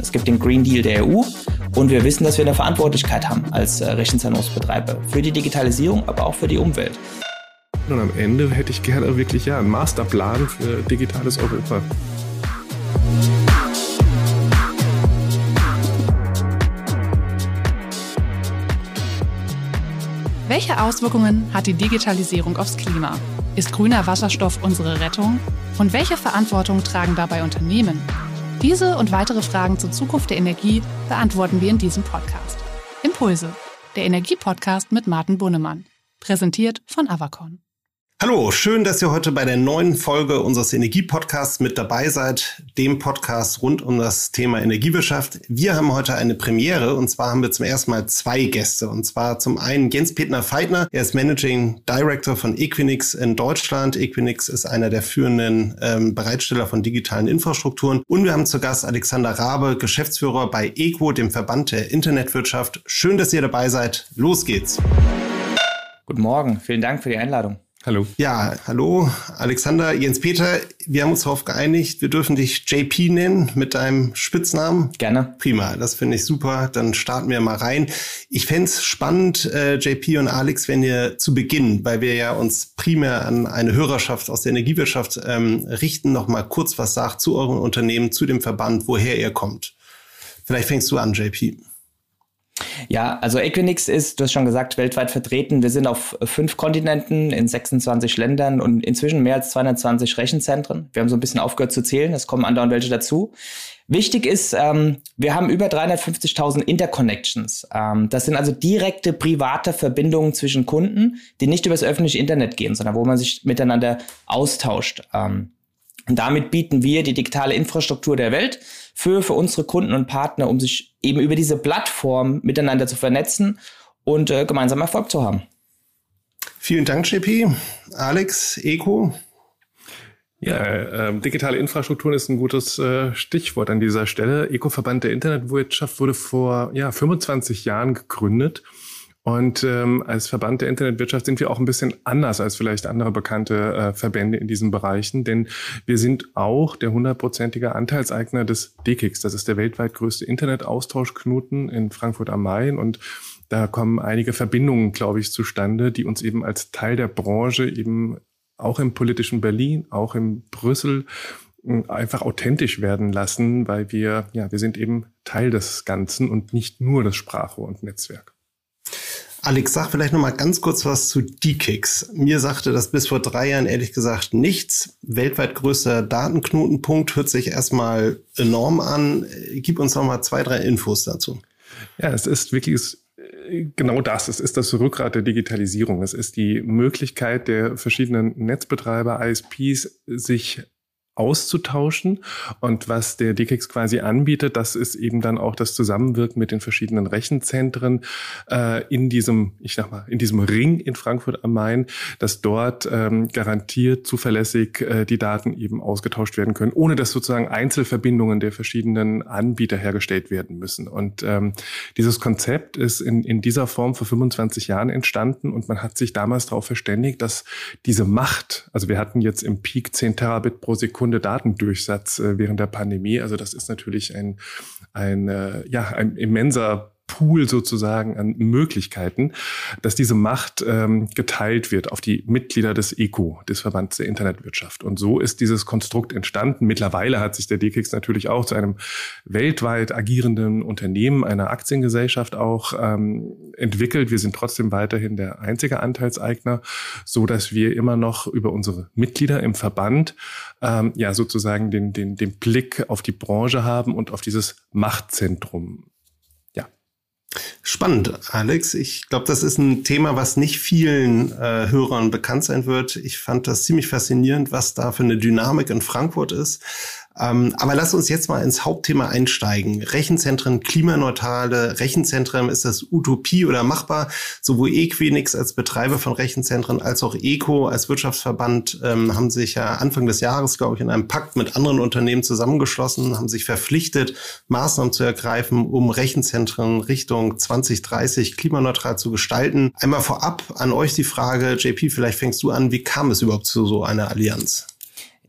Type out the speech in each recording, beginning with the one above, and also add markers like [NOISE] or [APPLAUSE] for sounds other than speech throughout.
Es gibt den Green Deal der EU und wir wissen, dass wir eine Verantwortlichkeit haben als äh, Rechenzentrumsbetreiber für die Digitalisierung, aber auch für die Umwelt. Und am Ende hätte ich gerne wirklich ja einen Masterplan für digitales Europa. Welche Auswirkungen hat die Digitalisierung aufs Klima? Ist grüner Wasserstoff unsere Rettung? Und welche Verantwortung tragen dabei Unternehmen? Diese und weitere Fragen zur Zukunft der Energie beantworten wir in diesem Podcast. Impulse, der Energiepodcast mit Martin Bunnemann. Präsentiert von Avacon. Hallo, schön, dass ihr heute bei der neuen Folge unseres Energiepodcasts mit dabei seid, dem Podcast rund um das Thema Energiewirtschaft. Wir haben heute eine Premiere und zwar haben wir zum ersten Mal zwei Gäste und zwar zum einen Jens Petner Feitner, er ist Managing Director von Equinix in Deutschland. Equinix ist einer der führenden ähm, Bereitsteller von digitalen Infrastrukturen und wir haben zu Gast Alexander Rabe, Geschäftsführer bei EQO, dem Verband der Internetwirtschaft. Schön, dass ihr dabei seid. Los geht's. Guten Morgen, vielen Dank für die Einladung. Hallo. Ja, hallo, Alexander, Jens Peter. Wir haben uns darauf geeinigt, wir dürfen dich JP nennen mit deinem Spitznamen. Gerne. Prima, das finde ich super. Dann starten wir mal rein. Ich fände spannend, äh, JP und Alex, wenn ihr zu Beginn, weil wir ja uns primär an eine Hörerschaft aus der Energiewirtschaft ähm, richten, noch mal kurz was sagt zu euren Unternehmen, zu dem Verband, woher ihr kommt. Vielleicht fängst du an, JP. Ja, also Equinix ist, du hast schon gesagt, weltweit vertreten. Wir sind auf fünf Kontinenten in 26 Ländern und inzwischen mehr als 220 Rechenzentren. Wir haben so ein bisschen aufgehört zu zählen, es kommen andauernd welche dazu. Wichtig ist, ähm, wir haben über 350.000 Interconnections. Ähm, das sind also direkte private Verbindungen zwischen Kunden, die nicht übers öffentliche Internet gehen, sondern wo man sich miteinander austauscht. Ähm, und damit bieten wir die digitale Infrastruktur der Welt für, für unsere Kunden und Partner, um sich eben über diese Plattform miteinander zu vernetzen und äh, gemeinsam Erfolg zu haben. Vielen Dank, JP. Alex, Eco. Ja, äh, digitale Infrastruktur ist ein gutes äh, Stichwort an dieser Stelle. Eco-Verband der Internetwirtschaft wurde vor ja, 25 Jahren gegründet und ähm, als Verband der Internetwirtschaft sind wir auch ein bisschen anders als vielleicht andere bekannte äh, Verbände in diesen Bereichen, denn wir sind auch der hundertprozentige Anteilseigner des DKIX. Das ist der weltweit größte Internetaustauschknoten in Frankfurt am Main und da kommen einige Verbindungen, glaube ich, zustande, die uns eben als Teil der Branche eben auch im politischen Berlin, auch in Brüssel einfach authentisch werden lassen, weil wir, ja, wir sind eben Teil des Ganzen und nicht nur das Sprachrohr und Netzwerk. Alex, sag vielleicht noch mal ganz kurz was zu D-Kicks. Mir sagte das bis vor drei Jahren ehrlich gesagt nichts. Weltweit größter Datenknotenpunkt hört sich erstmal enorm an. Gib uns noch mal zwei, drei Infos dazu. Ja, es ist wirklich genau das. Es ist das Rückgrat der Digitalisierung. Es ist die Möglichkeit der verschiedenen Netzbetreiber, ISPs, sich auszutauschen. Und was der DKIX quasi anbietet, das ist eben dann auch das Zusammenwirken mit den verschiedenen Rechenzentren äh, in diesem, ich sag mal, in diesem Ring in Frankfurt am Main, dass dort ähm, garantiert zuverlässig äh, die Daten eben ausgetauscht werden können, ohne dass sozusagen Einzelverbindungen der verschiedenen Anbieter hergestellt werden müssen. Und ähm, dieses Konzept ist in, in dieser Form vor 25 Jahren entstanden und man hat sich damals darauf verständigt, dass diese Macht, also wir hatten jetzt im Peak 10 Terabit pro Sekunde Sekunde Datendurchsatz äh, während der Pandemie. Also das ist natürlich ein, ein, äh, ja, ein immenser Pool sozusagen an Möglichkeiten, dass diese Macht ähm, geteilt wird auf die Mitglieder des ECO, des Verbands der Internetwirtschaft. Und so ist dieses Konstrukt entstanden. Mittlerweile hat sich der DKIX natürlich auch zu einem weltweit agierenden Unternehmen, einer Aktiengesellschaft auch ähm, entwickelt. Wir sind trotzdem weiterhin der einzige Anteilseigner, so dass wir immer noch über unsere Mitglieder im Verband ähm, ja sozusagen den, den, den Blick auf die Branche haben und auf dieses Machtzentrum Spannend, Alex. Ich glaube, das ist ein Thema, was nicht vielen äh, Hörern bekannt sein wird. Ich fand das ziemlich faszinierend, was da für eine Dynamik in Frankfurt ist. Ähm, aber lass uns jetzt mal ins Hauptthema einsteigen. Rechenzentren, klimaneutrale Rechenzentren, ist das Utopie oder machbar? Sowohl Equinix als Betreiber von Rechenzentren als auch ECO als Wirtschaftsverband ähm, haben sich ja Anfang des Jahres, glaube ich, in einem Pakt mit anderen Unternehmen zusammengeschlossen, haben sich verpflichtet, Maßnahmen zu ergreifen, um Rechenzentren Richtung 2030 klimaneutral zu gestalten. Einmal vorab an euch die Frage, JP, vielleicht fängst du an, wie kam es überhaupt zu so einer Allianz?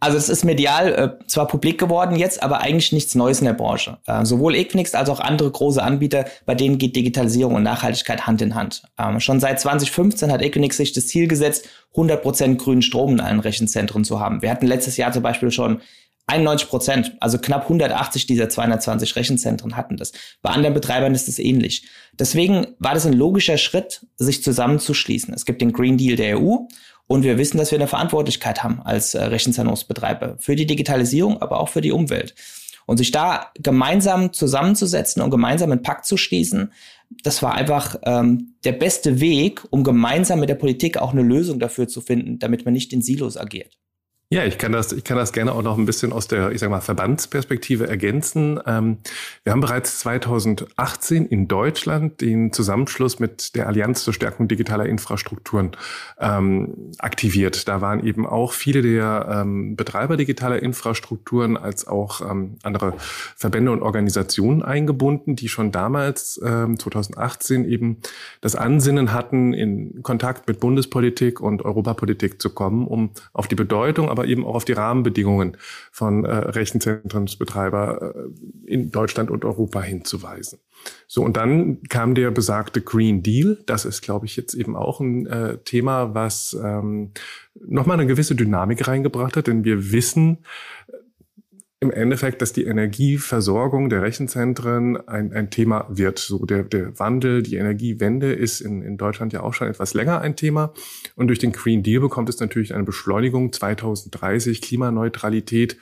Also es ist medial äh, zwar publik geworden jetzt, aber eigentlich nichts Neues in der Branche. Äh, sowohl Equinix als auch andere große Anbieter, bei denen geht Digitalisierung und Nachhaltigkeit Hand in Hand. Ähm, schon seit 2015 hat Equinix sich das Ziel gesetzt, 100% grünen Strom in allen Rechenzentren zu haben. Wir hatten letztes Jahr zum Beispiel schon 91 Prozent, also knapp 180 dieser 220 Rechenzentren hatten das. Bei anderen Betreibern ist es ähnlich. Deswegen war das ein logischer Schritt, sich zusammenzuschließen. Es gibt den Green Deal der EU und wir wissen, dass wir eine Verantwortlichkeit haben als äh, Rechenzentrumsbetreiber für die Digitalisierung, aber auch für die Umwelt. Und sich da gemeinsam zusammenzusetzen und gemeinsam einen Pakt zu schließen, das war einfach ähm, der beste Weg, um gemeinsam mit der Politik auch eine Lösung dafür zu finden, damit man nicht in Silos agiert. Ja, ich kann das, ich kann das gerne auch noch ein bisschen aus der, ich sag mal, Verbandsperspektive ergänzen. Ähm, wir haben bereits 2018 in Deutschland den Zusammenschluss mit der Allianz zur Stärkung digitaler Infrastrukturen ähm, aktiviert. Da waren eben auch viele der ähm, Betreiber digitaler Infrastrukturen als auch andere Verbände und Organisationen eingebunden, die schon damals 2018 ähm, eben das Ansinnen hatten, in Kontakt mit Bundespolitik und Europapolitik zu kommen, um auf die Bedeutung, aber aber eben auch auf die Rahmenbedingungen von äh, Rechenzentrumsbetreiber äh, in Deutschland und Europa hinzuweisen. So, und dann kam der besagte Green Deal. Das ist, glaube ich, jetzt eben auch ein äh, Thema, was ähm, nochmal eine gewisse Dynamik reingebracht hat, denn wir wissen, im Endeffekt, dass die Energieversorgung der Rechenzentren ein, ein Thema wird. So der, der Wandel, die Energiewende ist in, in Deutschland ja auch schon etwas länger ein Thema. Und durch den Green Deal bekommt es natürlich eine Beschleunigung 2030, Klimaneutralität.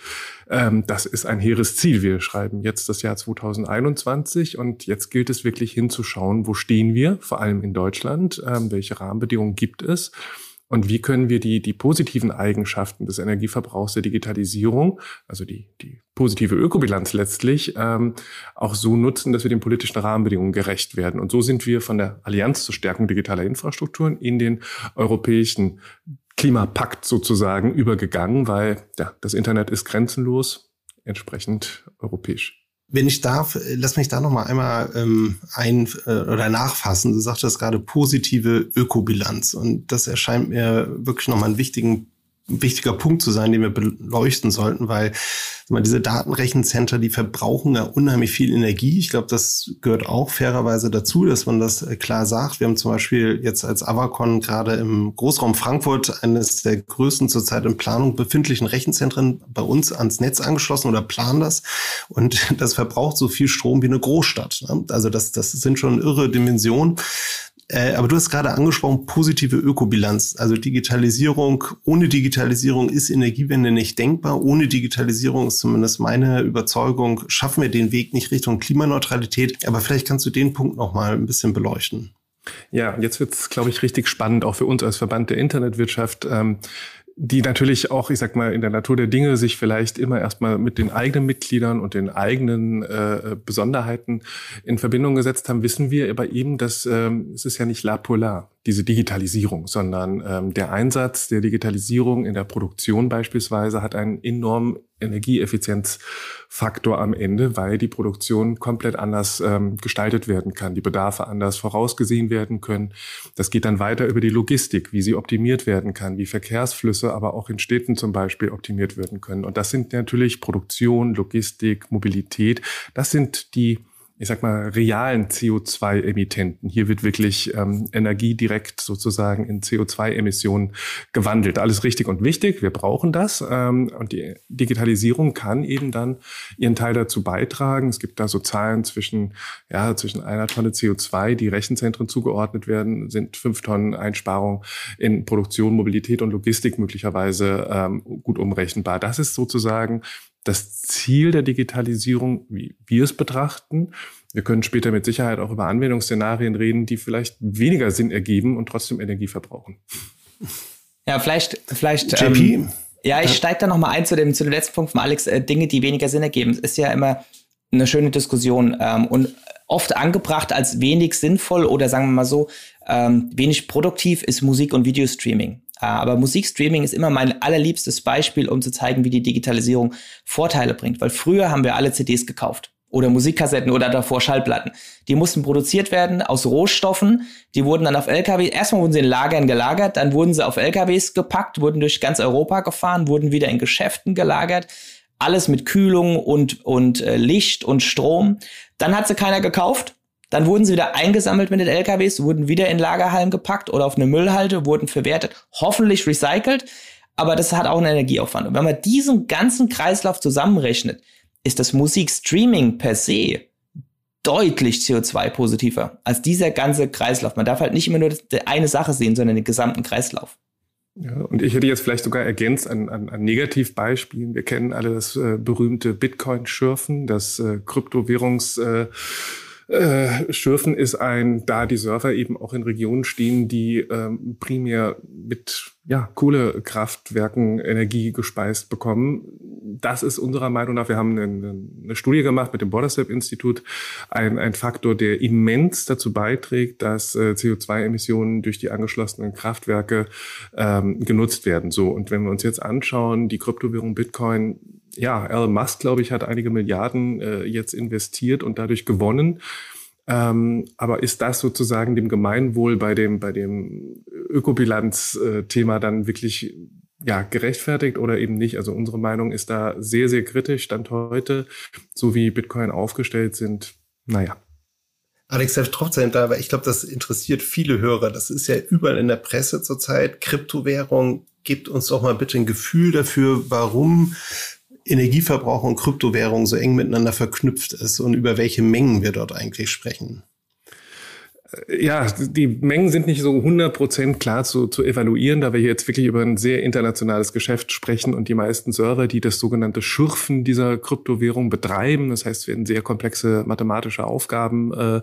Ähm, das ist ein hehres Ziel. Wir schreiben jetzt das Jahr 2021 und jetzt gilt es wirklich hinzuschauen, wo stehen wir, vor allem in Deutschland, ähm, welche Rahmenbedingungen gibt es und wie können wir die, die positiven Eigenschaften des Energieverbrauchs der Digitalisierung, also die, die positive Ökobilanz letztlich, ähm, auch so nutzen, dass wir den politischen Rahmenbedingungen gerecht werden. Und so sind wir von der Allianz zur Stärkung digitaler Infrastrukturen in den europäischen Klimapakt sozusagen übergegangen, weil ja, das Internet ist grenzenlos, entsprechend europäisch. Wenn ich darf, lass mich da noch mal einmal ähm, ein äh, oder nachfassen. Du sagtest gerade positive Ökobilanz und das erscheint mir wirklich noch mal einen wichtigen wichtiger Punkt zu sein, den wir beleuchten sollten, weil mal, diese Datenrechencenter, die verbrauchen ja unheimlich viel Energie. Ich glaube, das gehört auch fairerweise dazu, dass man das äh, klar sagt. Wir haben zum Beispiel jetzt als Avacon gerade im Großraum Frankfurt eines der größten zurzeit in Planung befindlichen Rechenzentren bei uns ans Netz angeschlossen oder planen das. Und [LAUGHS] das verbraucht so viel Strom wie eine Großstadt. Ne? Also das, das sind schon irre Dimensionen. Äh, aber du hast gerade angesprochen, positive Ökobilanz. Also Digitalisierung, ohne Digitalisierung ist Energiewende nicht denkbar. Ohne Digitalisierung ist zumindest meine Überzeugung, schaffen wir den Weg nicht Richtung Klimaneutralität. Aber vielleicht kannst du den Punkt noch mal ein bisschen beleuchten. Ja, jetzt wird es, glaube ich, richtig spannend, auch für uns als Verband der Internetwirtschaft. Ähm, die natürlich auch, ich sag mal, in der Natur der Dinge sich vielleicht immer erstmal mit den eigenen Mitgliedern und den eigenen äh, Besonderheiten in Verbindung gesetzt haben, wissen wir aber eben, dass ähm, es ist ja nicht la polar diese Digitalisierung, sondern ähm, der Einsatz der Digitalisierung in der Produktion beispielsweise hat einen enormen Energieeffizienzfaktor am Ende, weil die Produktion komplett anders ähm, gestaltet werden kann, die Bedarfe anders vorausgesehen werden können. Das geht dann weiter über die Logistik, wie sie optimiert werden kann, wie Verkehrsflüsse, aber auch in Städten zum Beispiel optimiert werden können. Und das sind natürlich Produktion, Logistik, Mobilität. Das sind die ich sag mal, realen CO2-Emittenten. Hier wird wirklich ähm, Energie direkt sozusagen in CO2-Emissionen gewandelt. Alles richtig und wichtig. Wir brauchen das. Ähm, und die Digitalisierung kann eben dann ihren Teil dazu beitragen. Es gibt da so Zahlen zwischen, ja, zwischen einer Tonne CO2, die Rechenzentren zugeordnet werden, sind fünf Tonnen Einsparung in Produktion, Mobilität und Logistik möglicherweise ähm, gut umrechenbar. Das ist sozusagen das Ziel der Digitalisierung, wie wir es betrachten. Wir können später mit Sicherheit auch über Anwendungsszenarien reden, die vielleicht weniger Sinn ergeben und trotzdem Energie verbrauchen. Ja, vielleicht, vielleicht. JP? Ähm, ja, ich steige da noch mal ein zu dem, zu dem letzten Punkt von Alex. Äh, Dinge, die weniger Sinn ergeben. Es ist ja immer eine schöne Diskussion ähm, und oft angebracht als wenig sinnvoll oder sagen wir mal so, ähm, wenig produktiv ist Musik- und Videostreaming. Aber Musikstreaming ist immer mein allerliebstes Beispiel, um zu zeigen, wie die Digitalisierung Vorteile bringt. Weil früher haben wir alle CDs gekauft. oder Musikkassetten oder davor Schallplatten. Die mussten produziert werden aus Rohstoffen. Die wurden dann auf LKW, erstmal wurden sie in Lagern gelagert, dann wurden sie auf LKWs gepackt, wurden durch ganz Europa gefahren, wurden wieder in Geschäften gelagert. Alles mit Kühlung und, und äh, Licht und Strom. Dann hat sie keiner gekauft. Dann wurden sie wieder eingesammelt mit den LKWs, wurden wieder in Lagerhallen gepackt oder auf eine Müllhalde, wurden verwertet, hoffentlich recycelt. Aber das hat auch einen Energieaufwand. Und wenn man diesen ganzen Kreislauf zusammenrechnet, ist das Musikstreaming per se deutlich CO2-positiver als dieser ganze Kreislauf. Man darf halt nicht immer nur eine Sache sehen, sondern den gesamten Kreislauf. Ja, und ich hätte jetzt vielleicht sogar ergänzt an, an, an Negativbeispielen. Wir kennen alle das äh, berühmte Bitcoin-Schürfen, das äh, Kryptowährungs- äh, äh, Schürfen ist ein, da die Server eben auch in Regionen stehen, die ähm, primär mit ja, Kohlekraftwerken Energie gespeist bekommen. Das ist unserer Meinung nach, wir haben eine, eine Studie gemacht mit dem Borderstep-Institut, ein, ein Faktor, der immens dazu beiträgt, dass äh, CO2-Emissionen durch die angeschlossenen Kraftwerke ähm, genutzt werden. So, und wenn wir uns jetzt anschauen, die Kryptowährung Bitcoin ja, Elon Musk, glaube ich, hat einige Milliarden äh, jetzt investiert und dadurch gewonnen. Ähm, aber ist das sozusagen dem Gemeinwohl bei dem, bei dem Ökobilanz-Thema dann wirklich ja, gerechtfertigt oder eben nicht? Also unsere Meinung ist da sehr, sehr kritisch, Stand heute, so wie Bitcoin aufgestellt sind. Naja. Alex, selbst trotzdem da, weil ich glaube, das interessiert viele Hörer. Das ist ja überall in der Presse zurzeit. Kryptowährung, gebt uns doch mal bitte ein Gefühl dafür, warum Energieverbrauch und Kryptowährung so eng miteinander verknüpft ist und über welche Mengen wir dort eigentlich sprechen. Äh, ja, die Mengen sind nicht so 100% klar zu, zu evaluieren, da wir jetzt wirklich über ein sehr internationales Geschäft sprechen und die meisten Server, die das sogenannte Schürfen dieser Kryptowährung betreiben, das heißt, werden sehr komplexe mathematische Aufgaben äh,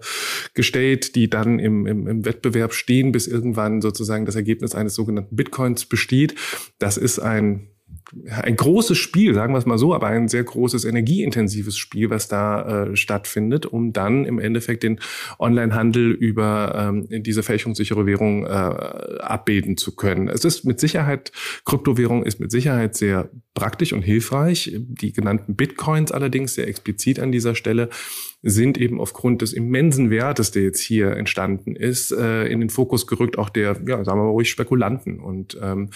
gestellt, die dann im, im, im Wettbewerb stehen, bis irgendwann sozusagen das Ergebnis eines sogenannten Bitcoins besteht. Das ist ein ein großes Spiel, sagen wir es mal so, aber ein sehr großes energieintensives Spiel, was da äh, stattfindet, um dann im Endeffekt den Onlinehandel über ähm, diese fälschungssichere Währung äh, abbilden zu können. Es ist mit Sicherheit, Kryptowährung ist mit Sicherheit sehr praktisch und hilfreich. Die genannten Bitcoins allerdings sehr explizit an dieser Stelle sind eben aufgrund des immensen Wertes, der jetzt hier entstanden ist, äh, in den Fokus gerückt, auch der, ja, sagen wir mal ruhig, Spekulanten. Und ähm,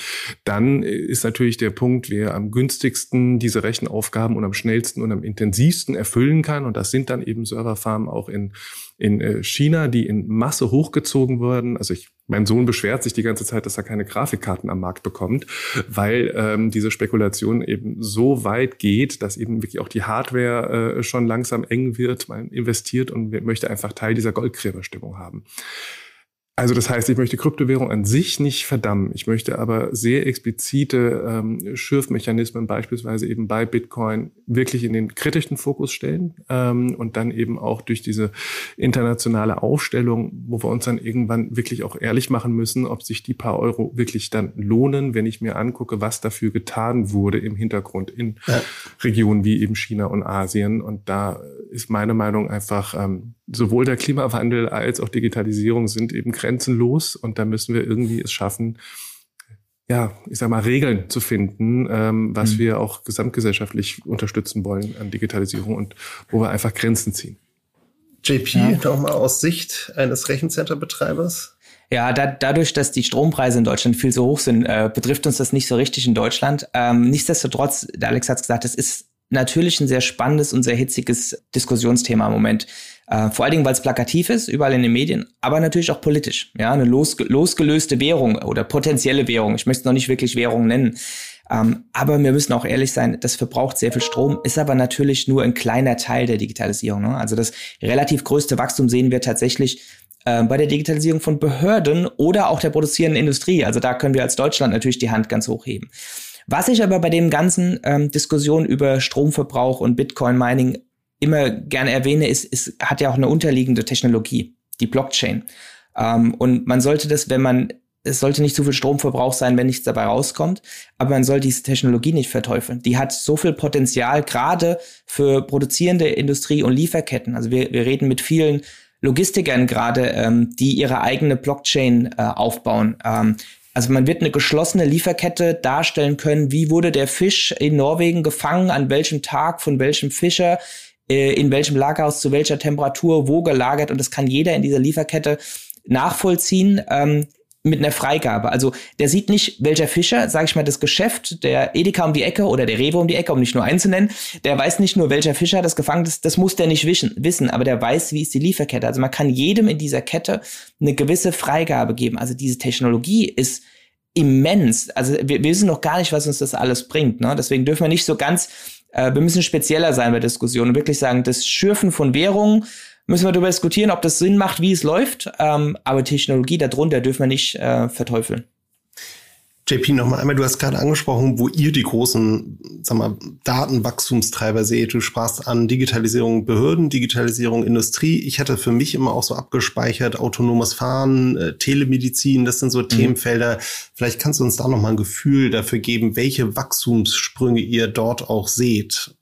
dann ist natürlich der Punkt, wer am günstigsten diese Rechenaufgaben und am schnellsten und am intensivsten erfüllen kann. Und das sind dann eben Serverfarmen auch in in äh, China, die in Masse hochgezogen wurden. Also ich, mein Sohn beschwert sich die ganze Zeit, dass er keine Grafikkarten am Markt bekommt, weil ähm, diese Spekulation eben so weit geht, dass eben wirklich auch die Hardware äh, schon langsam eng wird. Man investiert und möchte einfach Teil dieser Goldgräberstimmung haben. Also das heißt, ich möchte Kryptowährung an sich nicht verdammen. Ich möchte aber sehr explizite ähm, Schürfmechanismen beispielsweise eben bei Bitcoin wirklich in den kritischen Fokus stellen ähm, und dann eben auch durch diese internationale Aufstellung, wo wir uns dann irgendwann wirklich auch ehrlich machen müssen, ob sich die paar Euro wirklich dann lohnen, wenn ich mir angucke, was dafür getan wurde im Hintergrund in ja. Regionen wie eben China und Asien. Und da ist meine Meinung einfach, ähm, sowohl der Klimawandel als auch Digitalisierung sind eben grenzenlos und da müssen wir irgendwie es schaffen, ja, ich sag mal, Regeln zu finden, ähm, was mhm. wir auch gesamtgesellschaftlich unterstützen wollen an Digitalisierung und wo wir einfach Grenzen ziehen. JP, ja. nochmal aus Sicht eines Rechencenterbetreibers. Ja, da, dadurch, dass die Strompreise in Deutschland viel so hoch sind, äh, betrifft uns das nicht so richtig in Deutschland. Ähm, nichtsdestotrotz, der Alex hat es gesagt, es ist natürlich ein sehr spannendes und sehr hitziges Diskussionsthema im Moment. Äh, vor allen Dingen, weil es plakativ ist, überall in den Medien, aber natürlich auch politisch. Ja, eine losge losgelöste Währung oder potenzielle Währung. Ich möchte es noch nicht wirklich Währung nennen. Ähm, aber wir müssen auch ehrlich sein, das verbraucht sehr viel Strom, ist aber natürlich nur ein kleiner Teil der Digitalisierung. Ne? Also das relativ größte Wachstum sehen wir tatsächlich äh, bei der Digitalisierung von Behörden oder auch der produzierenden Industrie. Also da können wir als Deutschland natürlich die Hand ganz hoch heben. Was ich aber bei dem ganzen ähm, Diskussion über Stromverbrauch und Bitcoin-Mining immer gerne erwähne, ist, ist, hat ja auch eine unterliegende Technologie, die Blockchain. Ähm, und man sollte das, wenn man, es sollte nicht zu viel Stromverbrauch sein, wenn nichts dabei rauskommt, aber man soll diese Technologie nicht verteufeln. Die hat so viel Potenzial, gerade für produzierende Industrie und Lieferketten. Also wir, wir reden mit vielen Logistikern gerade, ähm, die ihre eigene Blockchain äh, aufbauen. Ähm, also man wird eine geschlossene Lieferkette darstellen können, wie wurde der Fisch in Norwegen gefangen, an welchem Tag, von welchem Fischer, in welchem Lagerhaus zu welcher Temperatur wo gelagert und das kann jeder in dieser Lieferkette nachvollziehen. Ähm, mit einer Freigabe. Also der sieht nicht, welcher Fischer, sage ich mal, das Geschäft, der Edeka um die Ecke oder der Rewe um die Ecke, um nicht nur einen zu nennen, der weiß nicht nur, welcher Fischer das gefangen ist, das muss der nicht wissen, wissen, aber der weiß, wie ist die Lieferkette. Also man kann jedem in dieser Kette eine gewisse Freigabe geben. Also diese Technologie ist immens. Also wir, wir wissen noch gar nicht, was uns das alles bringt. Ne? Deswegen dürfen wir nicht so ganz, äh, wir müssen spezieller sein bei Diskussionen und wirklich sagen, das Schürfen von Währungen müssen wir darüber diskutieren, ob das Sinn macht, wie es läuft. Ähm, aber Technologie darunter dürfen wir nicht äh, verteufeln. JP, nochmal einmal, du hast gerade angesprochen, wo ihr die großen sag mal, Datenwachstumstreiber seht. Du sprachst an Digitalisierung Behörden, Digitalisierung Industrie. Ich hatte für mich immer auch so abgespeichert, autonomes Fahren, äh, Telemedizin, das sind so mhm. Themenfelder. Vielleicht kannst du uns da nochmal ein Gefühl dafür geben, welche Wachstumssprünge ihr dort auch seht.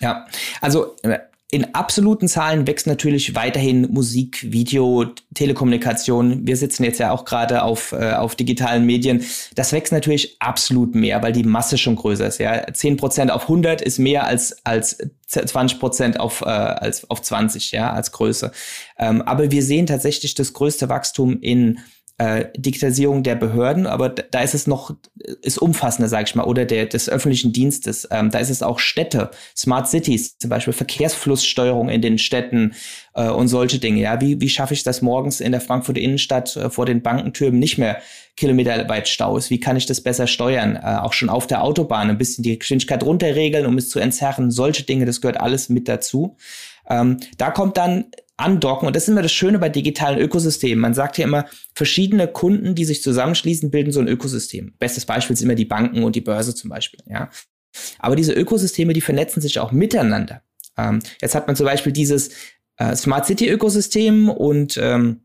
Ja, also äh, in absoluten Zahlen wächst natürlich weiterhin Musik, Video, Telekommunikation. Wir sitzen jetzt ja auch gerade auf, äh, auf digitalen Medien. Das wächst natürlich absolut mehr, weil die Masse schon größer ist. Ja, 10% auf 100 ist mehr als, als 20% auf, äh, als, auf 20, ja, als Größe. Ähm, aber wir sehen tatsächlich das größte Wachstum in äh, Digitalisierung der Behörden, aber da ist es noch, ist umfassender, sage ich mal, oder der, des öffentlichen Dienstes. Ähm, da ist es auch Städte, Smart Cities, zum Beispiel Verkehrsflusssteuerung in den Städten äh, und solche Dinge. Ja, wie, wie schaffe ich das morgens in der Frankfurter Innenstadt äh, vor den Bankentürmen nicht mehr kilometerweit Stau ist? Wie kann ich das besser steuern? Äh, auch schon auf der Autobahn ein bisschen die Geschwindigkeit runterregeln, um es zu entzerren. Solche Dinge, das gehört alles mit dazu. Ähm, da kommt dann andocken. Und das ist immer das Schöne bei digitalen Ökosystemen. Man sagt ja immer, verschiedene Kunden, die sich zusammenschließen, bilden so ein Ökosystem. Bestes Beispiel sind immer die Banken und die Börse zum Beispiel. Ja. Aber diese Ökosysteme, die vernetzen sich auch miteinander. Ähm, jetzt hat man zum Beispiel dieses äh, Smart City Ökosystem und ähm,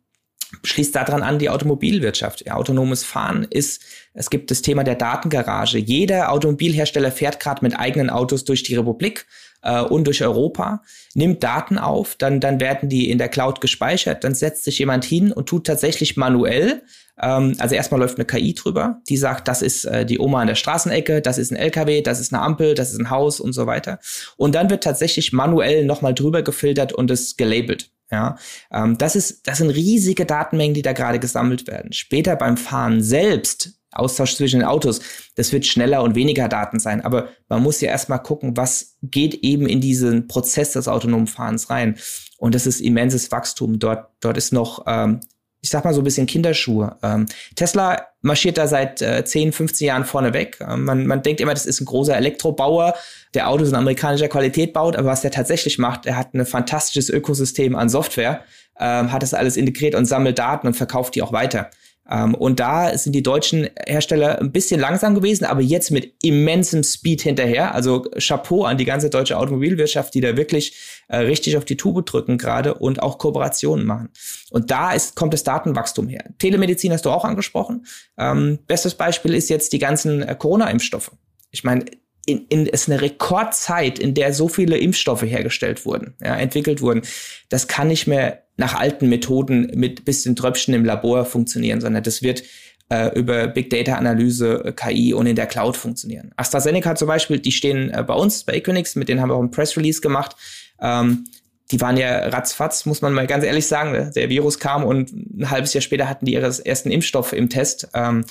schließt daran an die Automobilwirtschaft. Ja, autonomes Fahren ist, es gibt das Thema der Datengarage. Jeder Automobilhersteller fährt gerade mit eigenen Autos durch die Republik äh, und durch Europa, nimmt Daten auf, dann, dann werden die in der Cloud gespeichert, dann setzt sich jemand hin und tut tatsächlich manuell, ähm, also erstmal läuft eine KI drüber, die sagt, das ist äh, die Oma an der Straßenecke, das ist ein LKW, das ist eine Ampel, das ist ein Haus und so weiter. Und dann wird tatsächlich manuell nochmal drüber gefiltert und es gelabelt. Ja, ähm, das ist, das sind riesige Datenmengen, die da gerade gesammelt werden. Später beim Fahren selbst Austausch zwischen den Autos, das wird schneller und weniger Daten sein. Aber man muss ja erstmal gucken, was geht eben in diesen Prozess des autonomen Fahrens rein. Und das ist immenses Wachstum. Dort, dort ist noch, ähm, ich sag mal so ein bisschen Kinderschuhe. Ähm, Tesla marschiert da seit äh, 10, 15 Jahren vorne weg. Ähm, man, man denkt immer, das ist ein großer Elektrobauer, der Autos in amerikanischer Qualität baut. Aber was der tatsächlich macht, er hat ein fantastisches Ökosystem an Software, ähm, hat das alles integriert und sammelt Daten und verkauft die auch weiter. Ähm, und da sind die deutschen Hersteller ein bisschen langsam gewesen, aber jetzt mit immensem Speed hinterher. Also Chapeau an die ganze deutsche Automobilwirtschaft, die da wirklich äh, richtig auf die Tube drücken gerade und auch Kooperationen machen. Und da ist, kommt das Datenwachstum her. Telemedizin hast du auch angesprochen. Ähm, bestes Beispiel ist jetzt die ganzen äh, Corona-Impfstoffe. Ich meine, in, in, ist eine Rekordzeit, in der so viele Impfstoffe hergestellt wurden, ja, entwickelt wurden. Das kann nicht mehr nach alten Methoden mit bisschen Tröpfchen im Labor funktionieren, sondern das wird äh, über Big Data Analyse, äh, KI und in der Cloud funktionieren. AstraZeneca zum Beispiel, die stehen äh, bei uns bei Equinix, mit denen haben wir auch ein Press Release gemacht. Ähm, die waren ja ratzfatz, muss man mal ganz ehrlich sagen. Der Virus kam und ein halbes Jahr später hatten die ihre ersten Impfstoffe im Test. Ähm,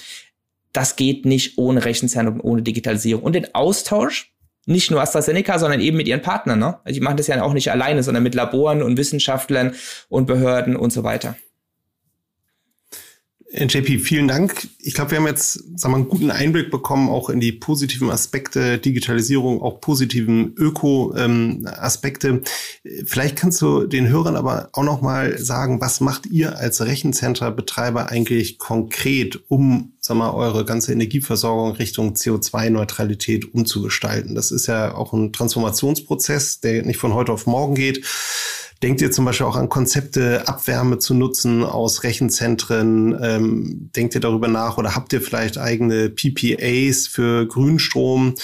das geht nicht ohne Rechenzentrum, ohne Digitalisierung. Und den Austausch nicht nur AstraZeneca, sondern eben mit ihren Partnern. Ne? Also die machen das ja auch nicht alleine, sondern mit Laboren und Wissenschaftlern und Behörden und so weiter. JP, vielen Dank. Ich glaube, wir haben jetzt sagen wir, einen guten Einblick bekommen, auch in die positiven Aspekte Digitalisierung, auch positiven Öko-Aspekte. Ähm, Vielleicht kannst du den Hörern aber auch noch mal sagen, was macht ihr als Rechencenter-Betreiber eigentlich konkret, um sag mal, eure ganze Energieversorgung Richtung CO2-Neutralität umzugestalten? Das ist ja auch ein Transformationsprozess, der nicht von heute auf morgen geht. Denkt ihr zum Beispiel auch an Konzepte, Abwärme zu nutzen aus Rechenzentren? Ähm, denkt ihr darüber nach oder habt ihr vielleicht eigene PPAs für Grünstrom?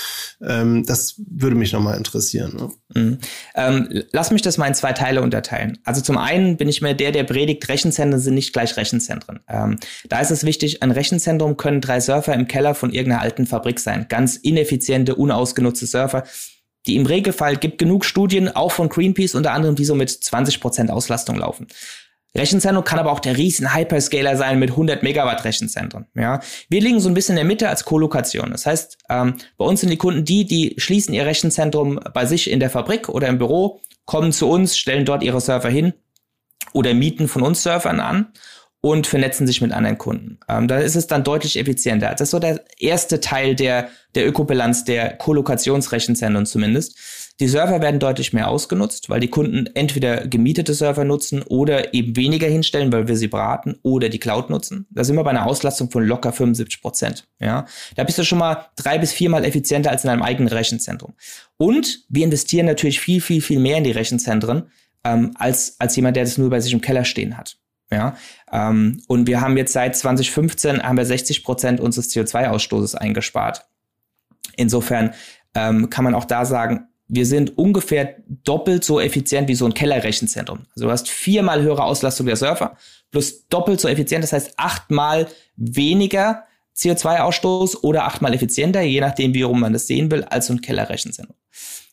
Ähm, das würde mich nochmal interessieren. Ne? Mhm. Ähm, lass mich das mal in zwei Teile unterteilen. Also zum einen bin ich mir der, der predigt, Rechenzentren sind nicht gleich Rechenzentren. Ähm, da ist es wichtig, ein Rechenzentrum können drei Surfer im Keller von irgendeiner alten Fabrik sein. Ganz ineffiziente, unausgenutzte Surfer die im Regelfall gibt genug Studien, auch von Greenpeace unter anderem, die so mit 20 Prozent Auslastung laufen. Rechenzentrum kann aber auch der riesen Hyperscaler sein mit 100 Megawatt Rechenzentren. Ja, wir liegen so ein bisschen in der Mitte als Kolokation. Das heißt, ähm, bei uns sind die Kunden die, die schließen ihr Rechenzentrum bei sich in der Fabrik oder im Büro, kommen zu uns, stellen dort ihre Server hin oder mieten von uns Servern an und vernetzen sich mit anderen Kunden. Ähm, da ist es dann deutlich effizienter. Das ist so der erste Teil der, der Ökobilanz der Kollokationsrechenzentren zumindest. Die Server werden deutlich mehr ausgenutzt, weil die Kunden entweder gemietete Server nutzen oder eben weniger hinstellen, weil wir sie braten oder die Cloud nutzen. Da sind wir bei einer Auslastung von locker 75 Prozent. Ja, da bist du schon mal drei bis viermal effizienter als in einem eigenen Rechenzentrum. Und wir investieren natürlich viel, viel, viel mehr in die Rechenzentren ähm, als, als jemand, der das nur bei sich im Keller stehen hat. Ja, ähm, und wir haben jetzt seit 2015 haben wir 60 Prozent unseres CO2-Ausstoßes eingespart. Insofern ähm, kann man auch da sagen, wir sind ungefähr doppelt so effizient wie so ein Kellerrechenzentrum. Also du hast viermal höhere Auslastung der Server plus doppelt so effizient, das heißt achtmal weniger CO2-Ausstoß oder achtmal effizienter, je nachdem, wie rum man das sehen will, als so ein Kellerrechenzentrum.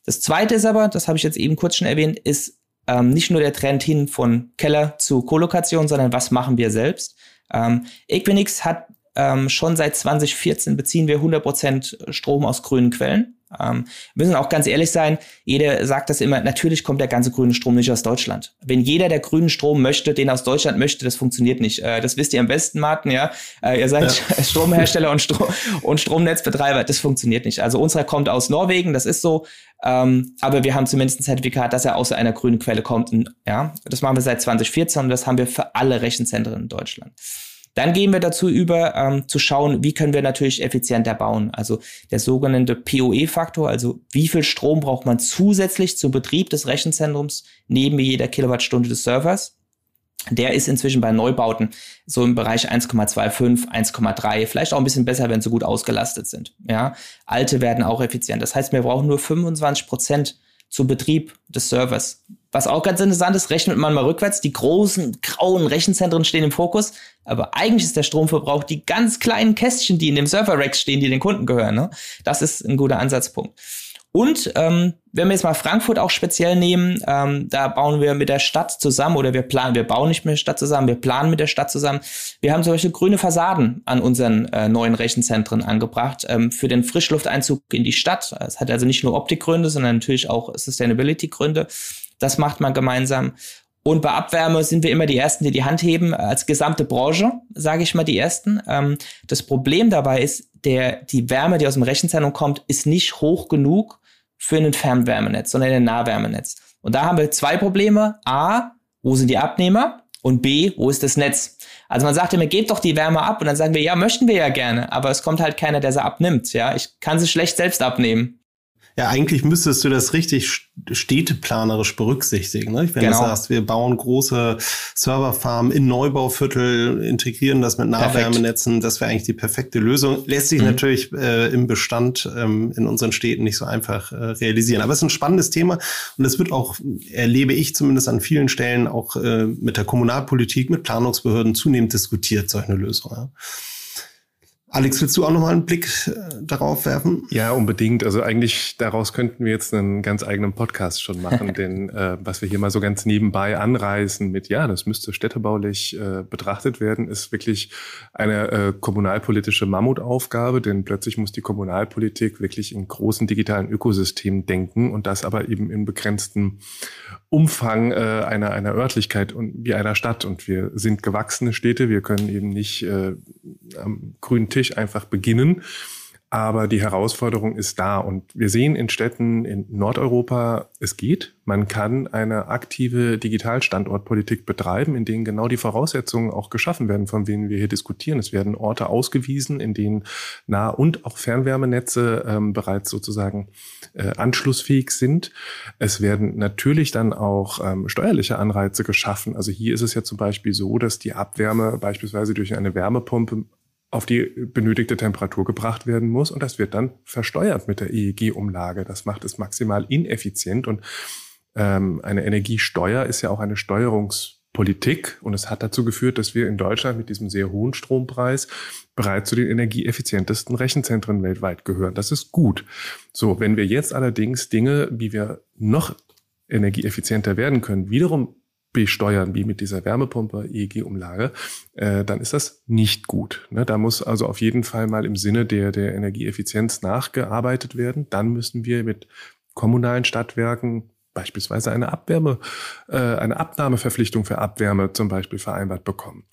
Das zweite ist aber, das habe ich jetzt eben kurz schon erwähnt, ist ähm, nicht nur der Trend hin von Keller zu Kolokation, sondern was machen wir selbst. Ähm, Equinix hat ähm, schon seit 2014 beziehen wir 100% Strom aus grünen Quellen. Ähm, wir müssen auch ganz ehrlich sein, jeder sagt das immer, natürlich kommt der ganze grüne Strom nicht aus Deutschland. Wenn jeder der grünen Strom möchte, den aus Deutschland möchte, das funktioniert nicht. Äh, das wisst ihr am besten, Martin, ja. Äh, ihr seid ja. [LAUGHS] Stromhersteller und, Strom und Stromnetzbetreiber, das funktioniert nicht. Also unserer kommt aus Norwegen, das ist so. Ähm, aber wir haben zumindest ein Zertifikat, dass er aus einer grünen Quelle kommt. Und, ja, das machen wir seit 2014 und das haben wir für alle Rechenzentren in Deutschland. Dann gehen wir dazu über, ähm, zu schauen, wie können wir natürlich effizienter bauen. Also der sogenannte PoE-Faktor, also wie viel Strom braucht man zusätzlich zum Betrieb des Rechenzentrums neben jeder Kilowattstunde des Servers. Der ist inzwischen bei Neubauten so im Bereich 1,25, 1,3, vielleicht auch ein bisschen besser, wenn sie gut ausgelastet sind. Ja, alte werden auch effizient. Das heißt, wir brauchen nur 25 Prozent zum Betrieb des Servers. Was auch ganz interessant ist, rechnet man mal rückwärts. Die großen grauen Rechenzentren stehen im Fokus, aber eigentlich ist der Stromverbrauch die ganz kleinen Kästchen, die in dem Server-Rack stehen, die den Kunden gehören. Ne? Das ist ein guter Ansatzpunkt. Und ähm, wenn wir jetzt mal Frankfurt auch speziell nehmen, ähm, da bauen wir mit der Stadt zusammen oder wir planen, wir bauen nicht mit der Stadt zusammen, wir planen mit der Stadt zusammen. Wir haben Beispiel grüne Fassaden an unseren äh, neuen Rechenzentren angebracht ähm, für den Frischlufteinzug in die Stadt. Es hat also nicht nur Optikgründe, sondern natürlich auch Sustainability-Gründe. Das macht man gemeinsam. Und bei Abwärme sind wir immer die Ersten, die die Hand heben, als gesamte Branche, sage ich mal, die Ersten. Ähm, das Problem dabei ist, der, die Wärme, die aus dem Rechenzentrum kommt, ist nicht hoch genug für ein Fernwärmenetz, sondern ein Nahwärmenetz. Und da haben wir zwei Probleme. A, wo sind die Abnehmer? Und B, wo ist das Netz? Also man sagt immer, gebt doch die Wärme ab. Und dann sagen wir, ja, möchten wir ja gerne. Aber es kommt halt keiner, der sie abnimmt. Ja, ich kann sie schlecht selbst abnehmen. Ja, eigentlich müsstest du das richtig städteplanerisch berücksichtigen. Ne? Wenn genau. du sagst, wir bauen große Serverfarmen in Neubauviertel, integrieren das mit Nahwärmenetzen, das wäre eigentlich die perfekte Lösung. Lässt sich mhm. natürlich äh, im Bestand ähm, in unseren Städten nicht so einfach äh, realisieren. Aber es ist ein spannendes Thema und es wird auch, erlebe ich zumindest an vielen Stellen, auch äh, mit der Kommunalpolitik, mit Planungsbehörden zunehmend diskutiert, solche Lösungen. Ja. Alex, willst du auch nochmal einen Blick äh, darauf werfen? Ja, unbedingt. Also eigentlich daraus könnten wir jetzt einen ganz eigenen Podcast schon machen, [LAUGHS] denn äh, was wir hier mal so ganz nebenbei anreißen mit, ja, das müsste städtebaulich äh, betrachtet werden, ist wirklich eine äh, kommunalpolitische Mammutaufgabe, denn plötzlich muss die Kommunalpolitik wirklich in großen digitalen Ökosystemen denken und das aber eben in begrenztem Umfang äh, einer, einer Örtlichkeit und wie einer Stadt. Und wir sind gewachsene Städte, wir können eben nicht äh, am grünen Tisch einfach beginnen. Aber die Herausforderung ist da. Und wir sehen in Städten in Nordeuropa, es geht. Man kann eine aktive Digitalstandortpolitik betreiben, in denen genau die Voraussetzungen auch geschaffen werden, von denen wir hier diskutieren. Es werden Orte ausgewiesen, in denen Nah- und auch Fernwärmenetze ähm, bereits sozusagen äh, anschlussfähig sind. Es werden natürlich dann auch ähm, steuerliche Anreize geschaffen. Also hier ist es ja zum Beispiel so, dass die Abwärme beispielsweise durch eine Wärmepumpe auf die benötigte Temperatur gebracht werden muss und das wird dann versteuert mit der EEG-Umlage. Das macht es maximal ineffizient und ähm, eine Energiesteuer ist ja auch eine Steuerungs Politik und es hat dazu geführt, dass wir in Deutschland mit diesem sehr hohen Strompreis bereits zu den energieeffizientesten Rechenzentren weltweit gehören. Das ist gut. So, wenn wir jetzt allerdings Dinge, wie wir noch energieeffizienter werden können, wiederum besteuern, wie mit dieser Wärmepumpe EEG-Umlage, äh, dann ist das nicht gut. Ne? Da muss also auf jeden Fall mal im Sinne der, der Energieeffizienz nachgearbeitet werden. Dann müssen wir mit kommunalen Stadtwerken beispielsweise eine Abwärme, äh, eine Abnahmeverpflichtung für Abwärme zum Beispiel vereinbart bekommen.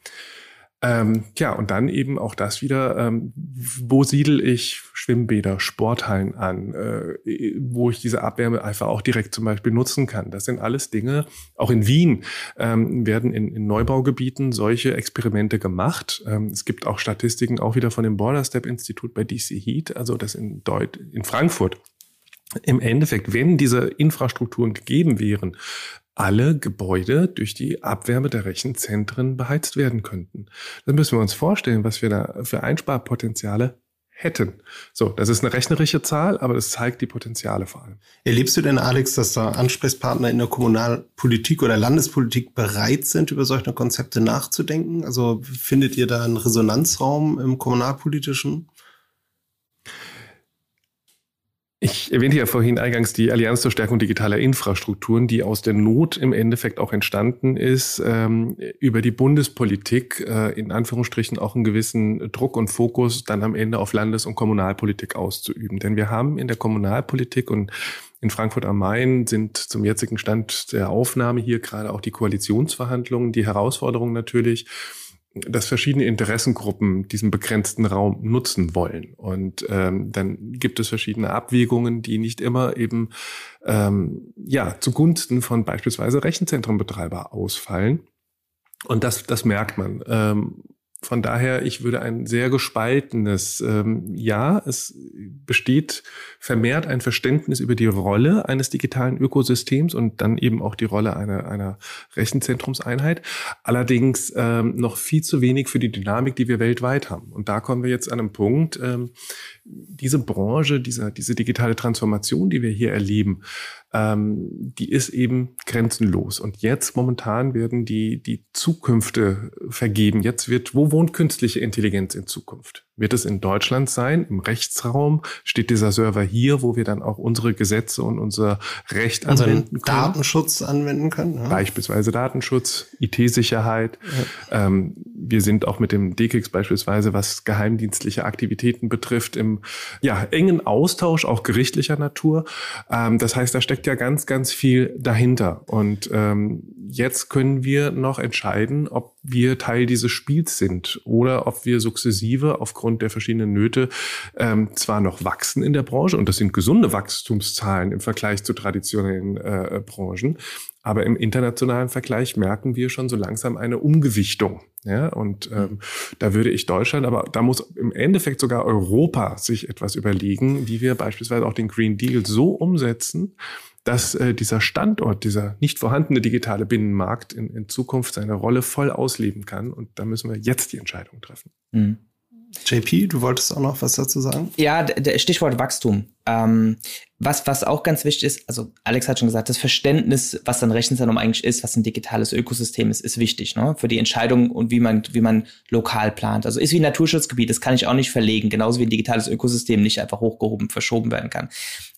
Ähm, ja, und dann eben auch das wieder, ähm, wo siedel ich Schwimmbäder, Sporthallen an, äh, wo ich diese Abwärme einfach auch direkt zum Beispiel nutzen kann. Das sind alles Dinge, auch in Wien ähm, werden in, in, Neubaugebieten solche Experimente gemacht. Ähm, es gibt auch Statistiken auch wieder von dem Border Step Institut bei DC Heat, also das in, Deut in Frankfurt im Endeffekt, wenn diese Infrastrukturen gegeben wären, alle Gebäude durch die Abwärme der Rechenzentren beheizt werden könnten. Dann müssen wir uns vorstellen, was wir da für Einsparpotenziale hätten. So, das ist eine rechnerische Zahl, aber das zeigt die Potenziale vor allem. Erlebst du denn, Alex, dass da Ansprechpartner in der Kommunalpolitik oder Landespolitik bereit sind, über solche Konzepte nachzudenken? Also findet ihr da einen Resonanzraum im kommunalpolitischen? Ich erwähnte ja vorhin eingangs die Allianz zur Stärkung digitaler Infrastrukturen, die aus der Not im Endeffekt auch entstanden ist, ähm, über die Bundespolitik äh, in Anführungsstrichen auch einen gewissen Druck und Fokus dann am Ende auf Landes- und Kommunalpolitik auszuüben. Denn wir haben in der Kommunalpolitik und in Frankfurt am Main sind zum jetzigen Stand der Aufnahme hier gerade auch die Koalitionsverhandlungen, die Herausforderung natürlich, dass verschiedene Interessengruppen diesen begrenzten Raum nutzen wollen. Und ähm, dann gibt es verschiedene Abwägungen, die nicht immer eben ähm, ja zugunsten von beispielsweise Rechenzentrenbetreiber ausfallen. Und das, das merkt man. Ähm, von daher, ich würde ein sehr gespaltenes, ähm, ja, es besteht vermehrt ein Verständnis über die Rolle eines digitalen Ökosystems und dann eben auch die Rolle einer, einer Rechenzentrumseinheit. Allerdings ähm, noch viel zu wenig für die Dynamik, die wir weltweit haben. Und da kommen wir jetzt an einem Punkt, ähm, diese Branche, diese, diese digitale Transformation, die wir hier erleben, ähm, die ist eben grenzenlos. Und jetzt momentan werden die, die Zukünfte vergeben. Jetzt wird, wo wohnt künstliche Intelligenz in Zukunft? Wird es in Deutschland sein? Im Rechtsraum steht dieser Server hier, wo wir dann auch unsere Gesetze und unser Recht Unseren anwenden können. Datenschutz anwenden können. Ja. Beispielsweise Datenschutz, IT-Sicherheit. Ja. Ähm, wir sind auch mit dem DKIX beispielsweise, was geheimdienstliche Aktivitäten betrifft, im ja, engen Austausch, auch gerichtlicher Natur. Ähm, das heißt, da steckt ja ganz, ganz viel dahinter. Und ähm, jetzt können wir noch entscheiden, ob wir Teil dieses Spiels sind oder ob wir sukzessive aufgrund der verschiedenen Nöte ähm, zwar noch wachsen in der Branche und das sind gesunde Wachstumszahlen im Vergleich zu traditionellen äh, Branchen, aber im internationalen Vergleich merken wir schon so langsam eine Umgewichtung. Ja, und ähm, da würde ich Deutschland, aber da muss im Endeffekt sogar Europa sich etwas überlegen, wie wir beispielsweise auch den Green Deal so umsetzen, dass äh, dieser Standort, dieser nicht vorhandene digitale Binnenmarkt in, in Zukunft seine Rolle voll ausleben kann. Und da müssen wir jetzt die Entscheidung treffen. Mhm. JP, du wolltest auch noch was dazu sagen? Ja, Stichwort Wachstum. Ähm, was, was auch ganz wichtig ist, also Alex hat schon gesagt, das Verständnis, was ein Rechenzentrum eigentlich ist, was ein digitales Ökosystem ist, ist wichtig, ne? Für die Entscheidung und wie man, wie man lokal plant. Also ist wie ein Naturschutzgebiet, das kann ich auch nicht verlegen, genauso wie ein digitales Ökosystem nicht einfach hochgehoben, verschoben werden kann.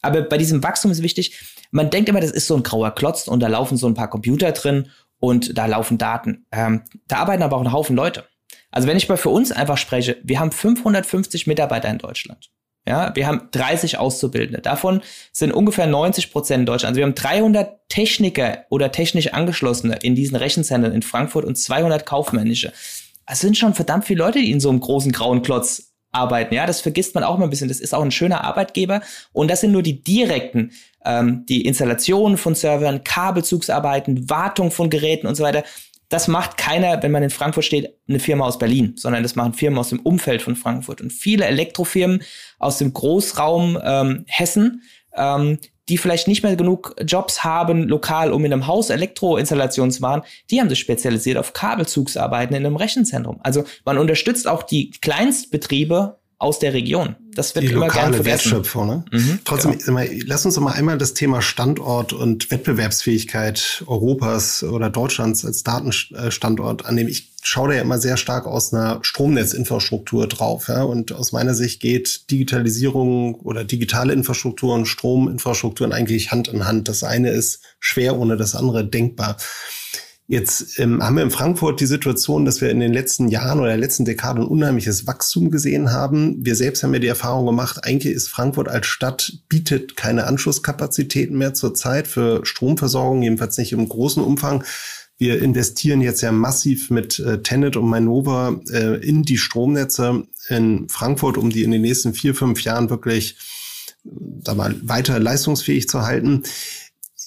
Aber bei diesem Wachstum ist wichtig, man denkt immer, das ist so ein grauer Klotz und da laufen so ein paar Computer drin und da laufen Daten. Ähm, da arbeiten aber auch ein Haufen Leute. Also wenn ich mal für uns einfach spreche, wir haben 550 Mitarbeiter in Deutschland. Ja, wir haben 30 Auszubildende. Davon sind ungefähr 90 Prozent in Deutschland. Also wir haben 300 Techniker oder technisch Angeschlossene in diesen Rechenzentren in Frankfurt und 200 kaufmännische. Das sind schon verdammt viele Leute, die in so einem großen grauen Klotz arbeiten. Ja, das vergisst man auch mal ein bisschen. Das ist auch ein schöner Arbeitgeber. Und das sind nur die direkten, ähm, die Installation von Servern, Kabelzugsarbeiten, Wartung von Geräten und so weiter das macht keiner, wenn man in Frankfurt steht, eine Firma aus Berlin, sondern das machen Firmen aus dem Umfeld von Frankfurt. Und viele Elektrofirmen aus dem Großraum ähm, Hessen, ähm, die vielleicht nicht mehr genug Jobs haben, lokal, um in einem Haus Elektroinstallationen zu machen, die haben sich spezialisiert auf Kabelzugsarbeiten in einem Rechenzentrum. Also man unterstützt auch die Kleinstbetriebe aus der Region. Das wird die immer lokale gern Wertschöpfung. Ne? Mhm, Trotzdem, genau. lass uns doch mal einmal das Thema Standort und Wettbewerbsfähigkeit Europas oder Deutschlands als Datenstandort annehmen. Ich schaue da ja immer sehr stark aus einer Stromnetzinfrastruktur drauf. Ja? Und aus meiner Sicht geht Digitalisierung oder digitale Infrastruktur und Strominfrastrukturen eigentlich Hand in Hand. Das eine ist schwer ohne das andere denkbar. Jetzt ähm, haben wir in Frankfurt die Situation, dass wir in den letzten Jahren oder der letzten Dekade ein unheimliches Wachstum gesehen haben. Wir selbst haben ja die Erfahrung gemacht, eigentlich ist Frankfurt als Stadt bietet keine Anschlusskapazitäten mehr zurzeit für Stromversorgung, jedenfalls nicht im großen Umfang. Wir investieren jetzt ja massiv mit äh, Tenet und Mainova äh, in die Stromnetze in Frankfurt, um die in den nächsten vier, fünf Jahren wirklich sag mal, weiter leistungsfähig zu halten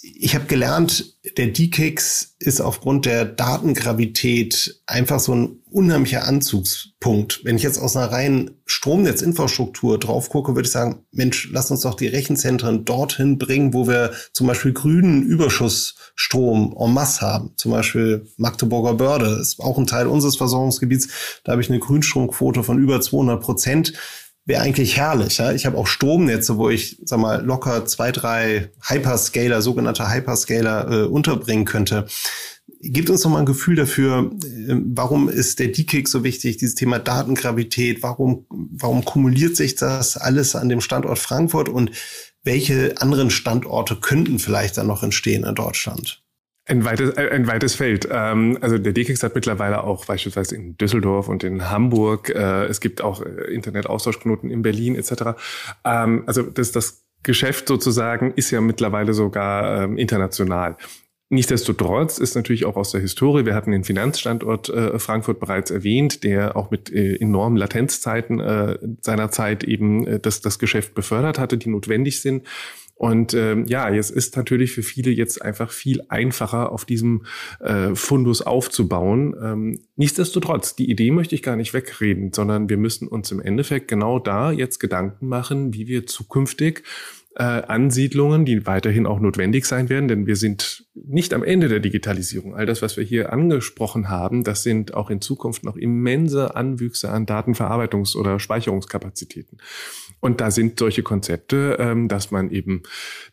ich habe gelernt, der D-Kicks ist aufgrund der Datengravität einfach so ein unheimlicher Anzugspunkt. Wenn ich jetzt aus einer reinen Stromnetzinfrastruktur drauf gucke, würde ich sagen, Mensch, lass uns doch die Rechenzentren dorthin bringen, wo wir zum Beispiel grünen Überschussstrom en masse haben. Zum Beispiel Magdeburger Börde ist auch ein Teil unseres Versorgungsgebiets. Da habe ich eine Grünstromquote von über 200 Prozent wäre eigentlich herrlich. Ja? Ich habe auch Stromnetze, wo ich, sag mal, locker zwei, drei Hyperscaler, sogenannte Hyperscaler äh, unterbringen könnte. Gibt uns noch mal ein Gefühl dafür, äh, warum ist der D-Kick so wichtig, dieses Thema Datengravität, warum, warum kumuliert sich das alles an dem Standort Frankfurt und welche anderen Standorte könnten vielleicht dann noch entstehen in Deutschland? Ein weites, äh, ein weites Feld. Ähm, also der DKIX hat mittlerweile auch beispielsweise in Düsseldorf und in Hamburg. Äh, es gibt auch äh, Internetaustauschknoten in Berlin etc. Ähm, also das, das Geschäft sozusagen ist ja mittlerweile sogar ähm, international. Nichtsdestotrotz ist natürlich auch aus der Historie, wir hatten den Finanzstandort Frankfurt bereits erwähnt, der auch mit enormen Latenzzeiten äh, seiner Zeit eben das, das Geschäft befördert hatte, die notwendig sind. Und ähm, ja, jetzt ist natürlich für viele jetzt einfach viel einfacher, auf diesem äh, Fundus aufzubauen. Ähm, nichtsdestotrotz, die Idee möchte ich gar nicht wegreden, sondern wir müssen uns im Endeffekt genau da jetzt Gedanken machen, wie wir zukünftig äh, Ansiedlungen, die weiterhin auch notwendig sein werden, denn wir sind nicht am Ende der Digitalisierung. All das, was wir hier angesprochen haben, das sind auch in Zukunft noch immense Anwüchse an Datenverarbeitungs- oder Speicherungskapazitäten. Und da sind solche Konzepte, ähm, dass man eben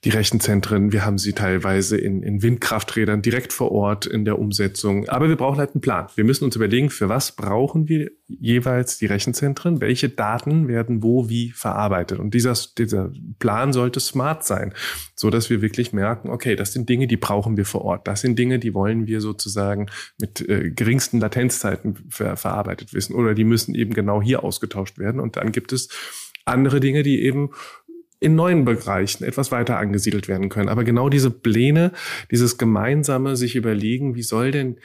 die Rechenzentren, wir haben sie teilweise in, in Windkrafträdern direkt vor Ort in der Umsetzung. Aber wir brauchen halt einen Plan. Wir müssen uns überlegen, für was brauchen wir jeweils die Rechenzentren? Welche Daten werden wo wie verarbeitet? Und dieser, dieser Plan sollte smart sein, so dass wir wirklich merken, okay, das sind Dinge, die brauchen wir vor Ort. Das sind Dinge, die wollen wir sozusagen mit äh, geringsten Latenzzeiten ver verarbeitet wissen oder die müssen eben genau hier ausgetauscht werden. Und dann gibt es andere Dinge, die eben in neuen Bereichen etwas weiter angesiedelt werden können. Aber genau diese Pläne, dieses gemeinsame sich überlegen, wie soll denn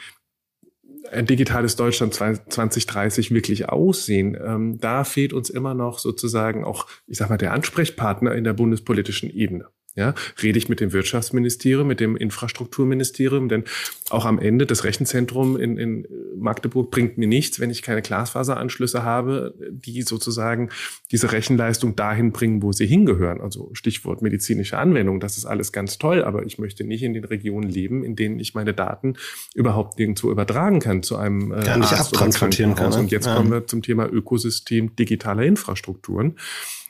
ein digitales Deutschland 2030 wirklich aussehen? Ähm, da fehlt uns immer noch sozusagen auch, ich sag mal, der Ansprechpartner in der bundespolitischen Ebene. Ja, rede ich mit dem Wirtschaftsministerium, mit dem Infrastrukturministerium, denn auch am Ende das Rechenzentrum in, in Magdeburg bringt mir nichts, wenn ich keine Glasfaseranschlüsse habe, die sozusagen diese Rechenleistung dahin bringen, wo sie hingehören. Also Stichwort medizinische Anwendung, das ist alles ganz toll, aber ich möchte nicht in den Regionen leben, in denen ich meine Daten überhaupt nirgendwo übertragen kann zu einem äh, Gar nicht Arzt abtransportieren kann. Ne? Und jetzt ja. kommen wir zum Thema Ökosystem digitaler Infrastrukturen.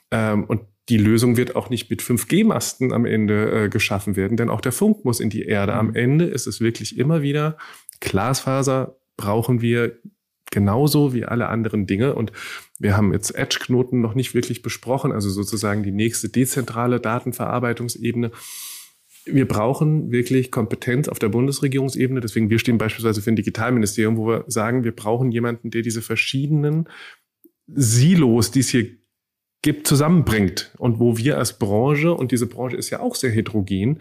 Ähm, und die Lösung wird auch nicht mit 5G-Masten am Ende äh, geschaffen werden, denn auch der Funk muss in die Erde. Am mhm. Ende ist es wirklich immer wieder Glasfaser brauchen wir genauso wie alle anderen Dinge. Und wir haben jetzt Edge-Knoten noch nicht wirklich besprochen, also sozusagen die nächste dezentrale Datenverarbeitungsebene. Wir brauchen wirklich Kompetenz auf der Bundesregierungsebene. Deswegen, wir stehen beispielsweise für ein Digitalministerium, wo wir sagen, wir brauchen jemanden, der diese verschiedenen Silos, die es hier gibt, zusammenbringt und wo wir als Branche, und diese Branche ist ja auch sehr heterogen,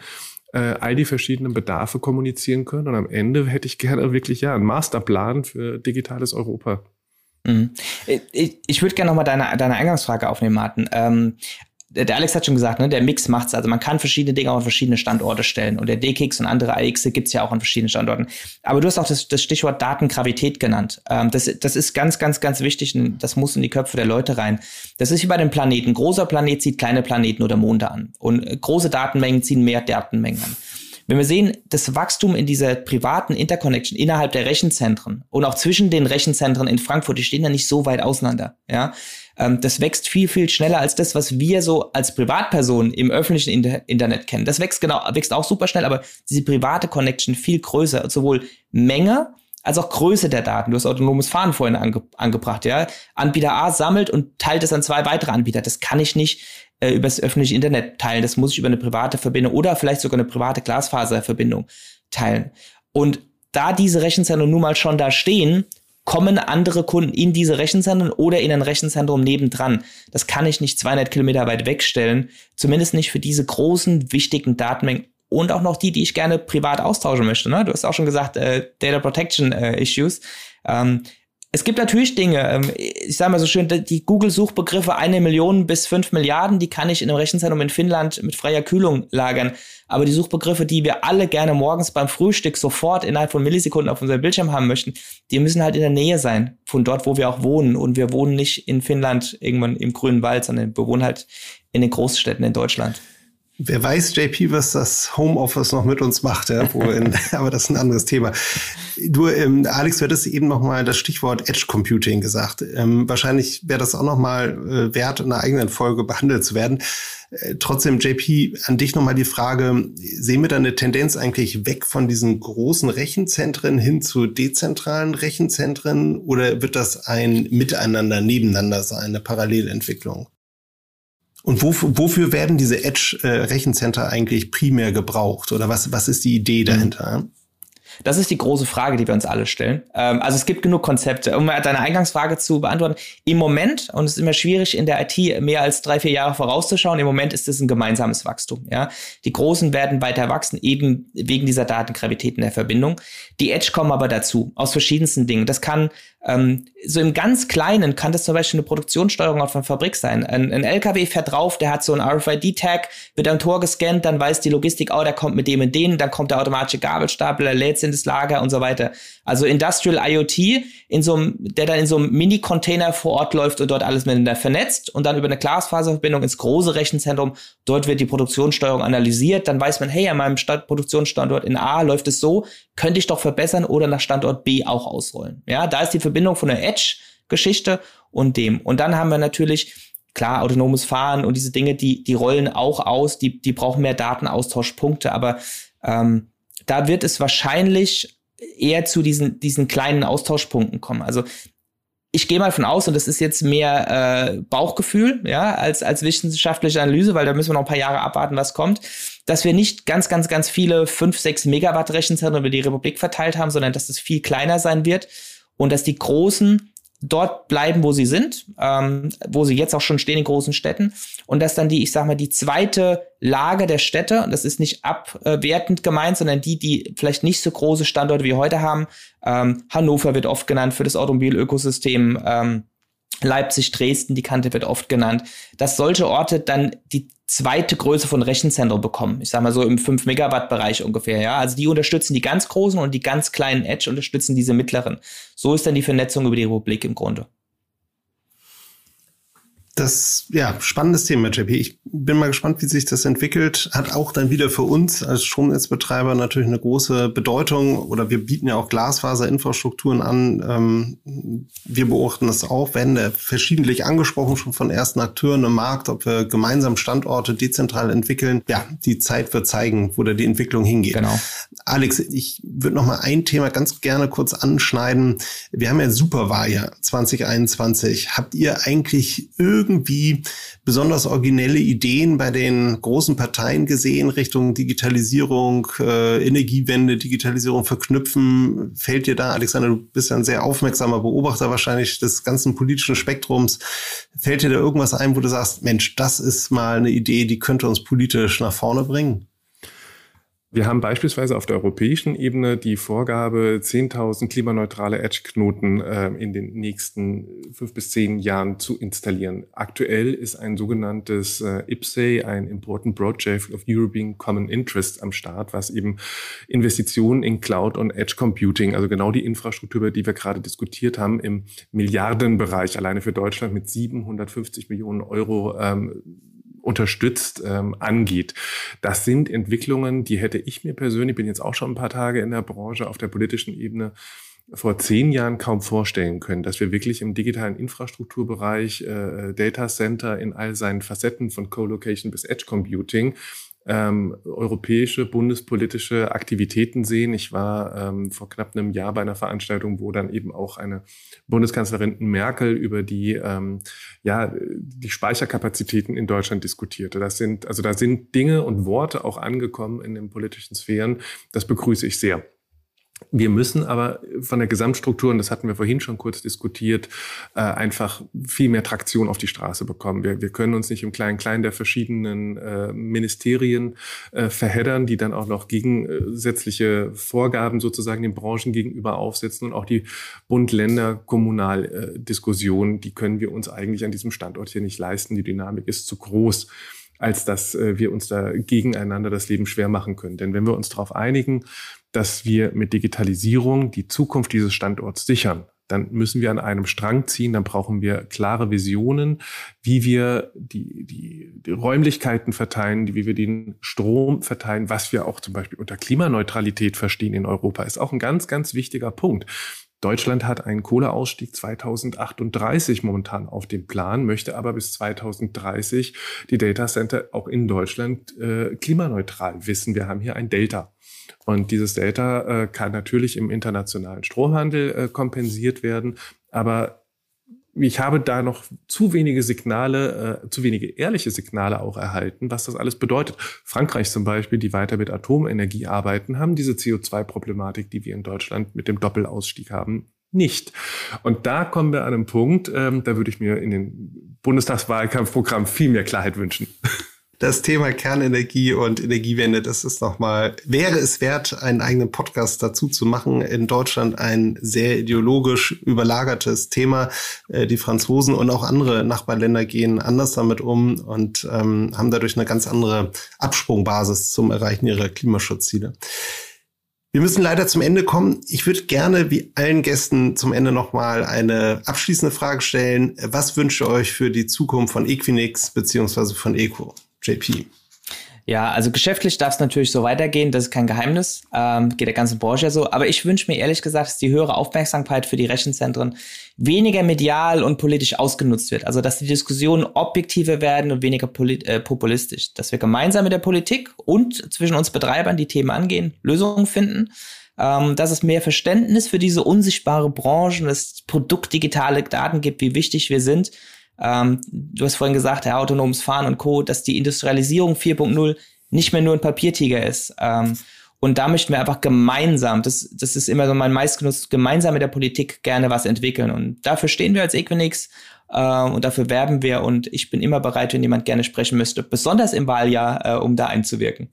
äh, all die verschiedenen Bedarfe kommunizieren können. Und am Ende hätte ich gerne wirklich ja einen Masterplan für digitales Europa. Mhm. Ich, ich würde gerne nochmal deine, deine Eingangsfrage aufnehmen, Martin. Ähm, der Alex hat schon gesagt, ne, der Mix macht's. Also man kann verschiedene Dinge auch an verschiedene Standorte stellen. Und der DKIX und andere AX gibt's ja auch an verschiedenen Standorten. Aber du hast auch das, das Stichwort Datengravität genannt. Ähm, das, das ist ganz, ganz, ganz wichtig. Und das muss in die Köpfe der Leute rein. Das ist wie bei den Planeten. Großer Planet zieht kleine Planeten oder Monde an. Und große Datenmengen ziehen mehr Datenmengen an. wenn wir sehen, das Wachstum in dieser privaten Interconnection innerhalb der Rechenzentren und auch zwischen den Rechenzentren in Frankfurt, die stehen da nicht so weit auseinander, ja. Ähm, das wächst viel, viel schneller als das, was wir so als Privatpersonen im öffentlichen Inter Internet kennen. Das wächst genau, wächst auch super schnell, aber diese private Connection viel größer, sowohl Menge als auch Größe der Daten. Du hast autonomes Fahren vorhin ange angebracht, ja. Anbieter A sammelt und teilt es an zwei weitere Anbieter. Das kann ich nicht äh, über das öffentliche Internet teilen. Das muss ich über eine private Verbindung oder vielleicht sogar eine private Glasfaserverbindung teilen. Und da diese Rechenzentren nun mal schon da stehen, kommen andere Kunden in diese Rechenzentren oder in ein Rechenzentrum nebendran. Das kann ich nicht 200 Kilometer weit wegstellen, zumindest nicht für diese großen, wichtigen Datenmengen und auch noch die, die ich gerne privat austauschen möchte. Ne? Du hast auch schon gesagt, äh, Data Protection äh, Issues. Ähm, es gibt natürlich Dinge, ähm, ich sage mal so schön, die Google-Suchbegriffe eine Million bis fünf Milliarden, die kann ich in einem Rechenzentrum in Finnland mit freier Kühlung lagern. Aber die Suchbegriffe, die wir alle gerne morgens beim Frühstück sofort innerhalb von Millisekunden auf unserem Bildschirm haben möchten, die müssen halt in der Nähe sein von dort, wo wir auch wohnen. Und wir wohnen nicht in Finnland irgendwann im grünen Wald, sondern wir wohnen halt in den Großstädten in Deutschland. Wer weiß, JP, was das Homeoffice noch mit uns macht, ja, in, [LAUGHS] aber das ist ein anderes Thema. Du, ähm, Alex, du hattest eben noch mal das Stichwort Edge Computing gesagt. Ähm, wahrscheinlich wäre das auch noch mal äh, wert, in einer eigenen Folge behandelt zu werden. Äh, trotzdem, JP, an dich noch mal die Frage, sehen wir da eine Tendenz eigentlich weg von diesen großen Rechenzentren hin zu dezentralen Rechenzentren oder wird das ein Miteinander, nebeneinander sein, eine Parallelentwicklung? Und wofür, wofür werden diese Edge-Rechencenter eigentlich primär gebraucht? Oder was, was ist die Idee dahinter? Das ist die große Frage, die wir uns alle stellen. Ähm, also es gibt genug Konzepte. Um deine Eingangsfrage zu beantworten, im Moment, und es ist immer schwierig in der IT mehr als drei, vier Jahre vorauszuschauen, im Moment ist es ein gemeinsames Wachstum. Ja? Die Großen werden weiter wachsen, eben wegen dieser Datengravitäten der Verbindung. Die Edge kommen aber dazu, aus verschiedensten Dingen. Das kann ähm, so im ganz Kleinen kann das zum Beispiel eine Produktionssteuerung auf einer Fabrik sein. Ein, ein LKW fährt drauf, der hat so ein RFID-Tag, wird am Tor gescannt, dann weiß die Logistik, oh, der kommt mit dem und den, dann kommt der automatische Gabelstapel, der lädt das Lager und so weiter. Also Industrial IoT, in so einem, der dann in so einem Mini-Container vor Ort läuft und dort alles miteinander vernetzt und dann über eine Glasfaserverbindung ins große Rechenzentrum, dort wird die Produktionssteuerung analysiert, dann weiß man, hey, an meinem Stadt Produktionsstandort in A läuft es so, könnte ich doch verbessern oder nach Standort B auch ausrollen. Ja, da ist die Verbindung von der Edge-Geschichte und dem. Und dann haben wir natürlich klar, autonomes Fahren und diese Dinge, die, die rollen auch aus, die, die brauchen mehr Datenaustauschpunkte, aber ähm, da wird es wahrscheinlich eher zu diesen, diesen kleinen Austauschpunkten kommen. Also ich gehe mal von aus, und das ist jetzt mehr äh, Bauchgefühl, ja, als, als wissenschaftliche Analyse, weil da müssen wir noch ein paar Jahre abwarten, was kommt, dass wir nicht ganz, ganz, ganz viele 5, 6 Megawatt Rechenzentren über die Republik verteilt haben, sondern dass es viel kleiner sein wird und dass die großen dort bleiben, wo sie sind, ähm, wo sie jetzt auch schon stehen in großen Städten. Und dass dann die, ich sag mal, die zweite Lage der Städte, und das ist nicht abwertend gemeint, sondern die, die vielleicht nicht so große Standorte wie heute haben, ähm, Hannover wird oft genannt für das Automobilökosystem, ähm, Leipzig, Dresden, die Kante wird oft genannt, dass solche Orte dann die zweite Größe von Rechenzentren bekommen. Ich sag mal so im 5 Megawatt Bereich ungefähr, ja. Also die unterstützen die ganz großen und die ganz kleinen Edge unterstützen diese mittleren. So ist dann die Vernetzung über die Republik im Grunde. Das, ja, spannendes Thema, JP. Ich bin mal gespannt, wie sich das entwickelt. Hat auch dann wieder für uns als Stromnetzbetreiber natürlich eine große Bedeutung. Oder wir bieten ja auch Glasfaserinfrastrukturen an. Ähm, wir beobachten das auch, werden da verschiedentlich angesprochen, schon von ersten Akteuren im Markt, ob wir gemeinsam Standorte dezentral entwickeln. Ja, die Zeit wird zeigen, wo da die Entwicklung hingeht. Genau. Alex, ich würde noch mal ein Thema ganz gerne kurz anschneiden. Wir haben ja Superwahljahr 2021. Habt ihr eigentlich irgendwie besonders originelle Ideen bei den großen Parteien gesehen Richtung Digitalisierung, äh, Energiewende, Digitalisierung verknüpfen? Fällt dir da, Alexander, du bist ja ein sehr aufmerksamer Beobachter wahrscheinlich des ganzen politischen Spektrums. Fällt dir da irgendwas ein, wo du sagst, Mensch, das ist mal eine Idee, die könnte uns politisch nach vorne bringen? Wir haben beispielsweise auf der europäischen Ebene die Vorgabe, 10.000 klimaneutrale Edge-Knoten äh, in den nächsten fünf bis zehn Jahren zu installieren. Aktuell ist ein sogenanntes äh, IPSE, ein Important Project of European Common Interest am Start, was eben Investitionen in Cloud und Edge Computing, also genau die Infrastruktur, über die wir gerade diskutiert haben, im Milliardenbereich alleine für Deutschland mit 750 Millionen Euro ähm, unterstützt, ähm, angeht. Das sind Entwicklungen, die hätte ich mir persönlich, bin jetzt auch schon ein paar Tage in der Branche auf der politischen Ebene, vor zehn Jahren kaum vorstellen können, dass wir wirklich im digitalen Infrastrukturbereich äh, Data Center in all seinen Facetten von Co-Location bis Edge Computing ähm, europäische bundespolitische Aktivitäten sehen. Ich war ähm, vor knapp einem Jahr bei einer Veranstaltung, wo dann eben auch eine Bundeskanzlerin Merkel über die ähm, ja die Speicherkapazitäten in Deutschland diskutierte. Das sind also da sind Dinge und Worte auch angekommen in den politischen Sphären. Das begrüße ich sehr. Wir müssen aber von der Gesamtstruktur, und das hatten wir vorhin schon kurz diskutiert, äh, einfach viel mehr Traktion auf die Straße bekommen. Wir, wir können uns nicht im Kleinen-Klein der verschiedenen äh, Ministerien äh, verheddern, die dann auch noch gegensätzliche Vorgaben sozusagen den Branchen gegenüber aufsetzen und auch die Bund-Länder-Kommunal-Diskussion, die können wir uns eigentlich an diesem Standort hier nicht leisten. Die Dynamik ist zu groß als dass wir uns da gegeneinander das Leben schwer machen können. Denn wenn wir uns darauf einigen, dass wir mit Digitalisierung die Zukunft dieses Standorts sichern. Dann müssen wir an einem Strang ziehen, dann brauchen wir klare Visionen, wie wir die, die, die Räumlichkeiten verteilen, wie wir den Strom verteilen, was wir auch zum Beispiel unter Klimaneutralität verstehen in Europa, ist auch ein ganz, ganz wichtiger Punkt. Deutschland hat einen Kohleausstieg 2038 momentan auf dem Plan, möchte aber bis 2030 die Data Center auch in Deutschland äh, klimaneutral wissen. Wir haben hier ein Delta. Und dieses Delta äh, kann natürlich im internationalen Stromhandel äh, kompensiert werden, aber ich habe da noch zu wenige Signale, äh, zu wenige ehrliche Signale auch erhalten, was das alles bedeutet. Frankreich zum Beispiel, die weiter mit Atomenergie arbeiten, haben diese CO2-Problematik, die wir in Deutschland mit dem Doppelausstieg haben, nicht. Und da kommen wir an einen Punkt, ähm, da würde ich mir in den Bundestagswahlkampfprogramm viel mehr Klarheit wünschen. [LAUGHS] das Thema Kernenergie und Energiewende, das ist nochmal, wäre es wert, einen eigenen Podcast dazu zu machen. In Deutschland ein sehr ideologisch überlagertes Thema. Äh, die Franzosen und auch andere Nachbarländer gehen anders damit um und ähm, haben dadurch eine ganz andere Absprungbasis zum Erreichen ihrer Klimaschutzziele. Wir müssen leider zum Ende kommen. Ich würde gerne wie allen Gästen zum Ende nochmal eine abschließende Frage stellen. Was wünscht ihr euch für die Zukunft von Equinix beziehungsweise von Eco? JP. Ja, also geschäftlich darf es natürlich so weitergehen, das ist kein Geheimnis, ähm, geht der ganzen Branche ja so. Aber ich wünsche mir ehrlich gesagt, dass die höhere Aufmerksamkeit für die Rechenzentren weniger medial und politisch ausgenutzt wird. Also dass die Diskussionen objektiver werden und weniger äh, populistisch. Dass wir gemeinsam mit der Politik und zwischen uns Betreibern die Themen angehen, Lösungen finden. Ähm, dass es mehr Verständnis für diese unsichtbare Branche und das Produkt digitale Daten gibt, wie wichtig wir sind ähm, du hast vorhin gesagt, ja, autonomes Fahren und Co., dass die Industrialisierung 4.0 nicht mehr nur ein Papiertiger ist. Ähm, und da möchten wir einfach gemeinsam, das, das ist immer so mein meistgenutzt, gemeinsam mit der Politik gerne was entwickeln. Und dafür stehen wir als Equinix äh, und dafür werben wir. Und ich bin immer bereit, wenn jemand gerne sprechen müsste, besonders im Wahljahr, äh, um da einzuwirken.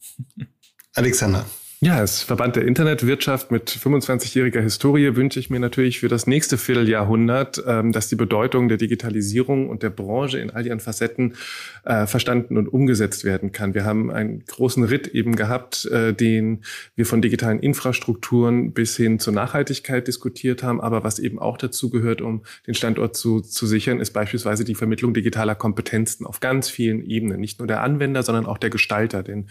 [LAUGHS] Alexander. Ja, als Verband der Internetwirtschaft mit 25-jähriger Historie wünsche ich mir natürlich für das nächste Vierteljahrhundert, ähm, dass die Bedeutung der Digitalisierung und der Branche in all ihren Facetten äh, verstanden und umgesetzt werden kann. Wir haben einen großen Ritt eben gehabt, äh, den wir von digitalen Infrastrukturen bis hin zur Nachhaltigkeit diskutiert haben. Aber was eben auch dazu gehört, um den Standort zu, zu sichern, ist beispielsweise die Vermittlung digitaler Kompetenzen auf ganz vielen Ebenen. Nicht nur der Anwender, sondern auch der Gestalter. Denn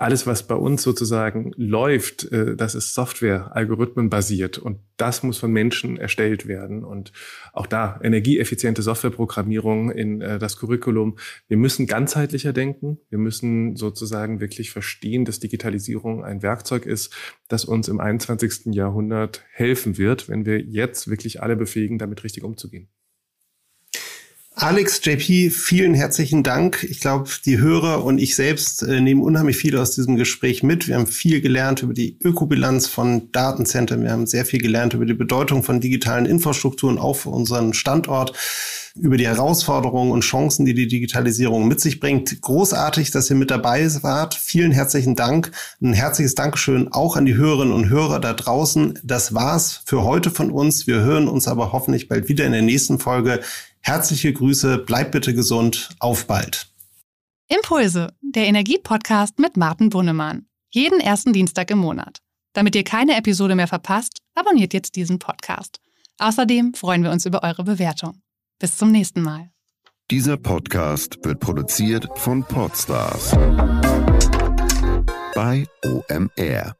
alles, was bei uns sozusagen läuft, äh, das ist Software, algorithmenbasiert und das muss von Menschen erstellt werden. Und auch da energieeffiziente Softwareprogrammierung in äh, das Curriculum. Wir müssen ganzheitlicher denken. Wir müssen sozusagen wirklich verstehen, dass Digitalisierung ein Werkzeug ist, das uns im 21. Jahrhundert helfen wird, wenn wir jetzt wirklich alle befähigen, damit richtig umzugehen. Alex, JP, vielen herzlichen Dank. Ich glaube, die Hörer und ich selbst äh, nehmen unheimlich viel aus diesem Gespräch mit. Wir haben viel gelernt über die Ökobilanz von Datenzentren. Wir haben sehr viel gelernt über die Bedeutung von digitalen Infrastrukturen auch für unseren Standort, über die Herausforderungen und Chancen, die die Digitalisierung mit sich bringt. Großartig, dass ihr mit dabei wart. Vielen herzlichen Dank. Ein herzliches Dankeschön auch an die Hörerinnen und Hörer da draußen. Das war's für heute von uns. Wir hören uns aber hoffentlich bald wieder in der nächsten Folge. Herzliche Grüße, bleibt bitte gesund, auf bald. Impulse, der Energie-Podcast mit Martin Bunnemann. Jeden ersten Dienstag im Monat. Damit ihr keine Episode mehr verpasst, abonniert jetzt diesen Podcast. Außerdem freuen wir uns über eure Bewertung. Bis zum nächsten Mal. Dieser Podcast wird produziert von Podstars bei OMR.